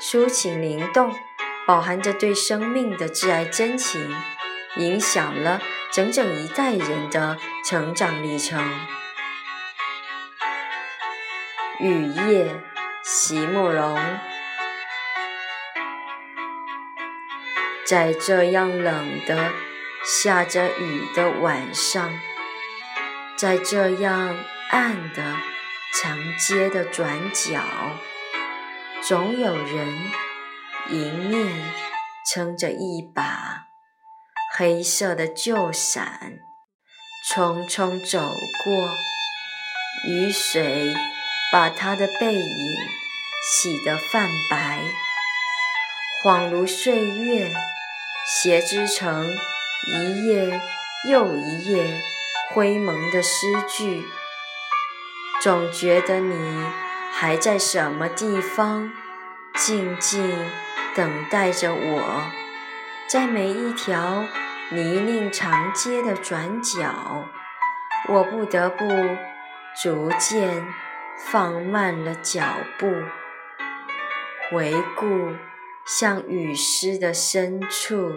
抒情灵动，饱含着对生命的挚爱真情，影响了整整一代人的成长历程。雨夜，席慕容，在这样冷的、下着雨的晚上，在这样暗的长街的转角。总有人迎面撑着一把黑色的旧伞，匆匆走过。雨水把他的背影洗得泛白，恍如岁月写织成一页又一页灰蒙的诗句。总觉得你。还在什么地方静静等待着我？在每一条泥泞长街的转角，我不得不逐渐放慢了脚步，回顾向雨湿的深处。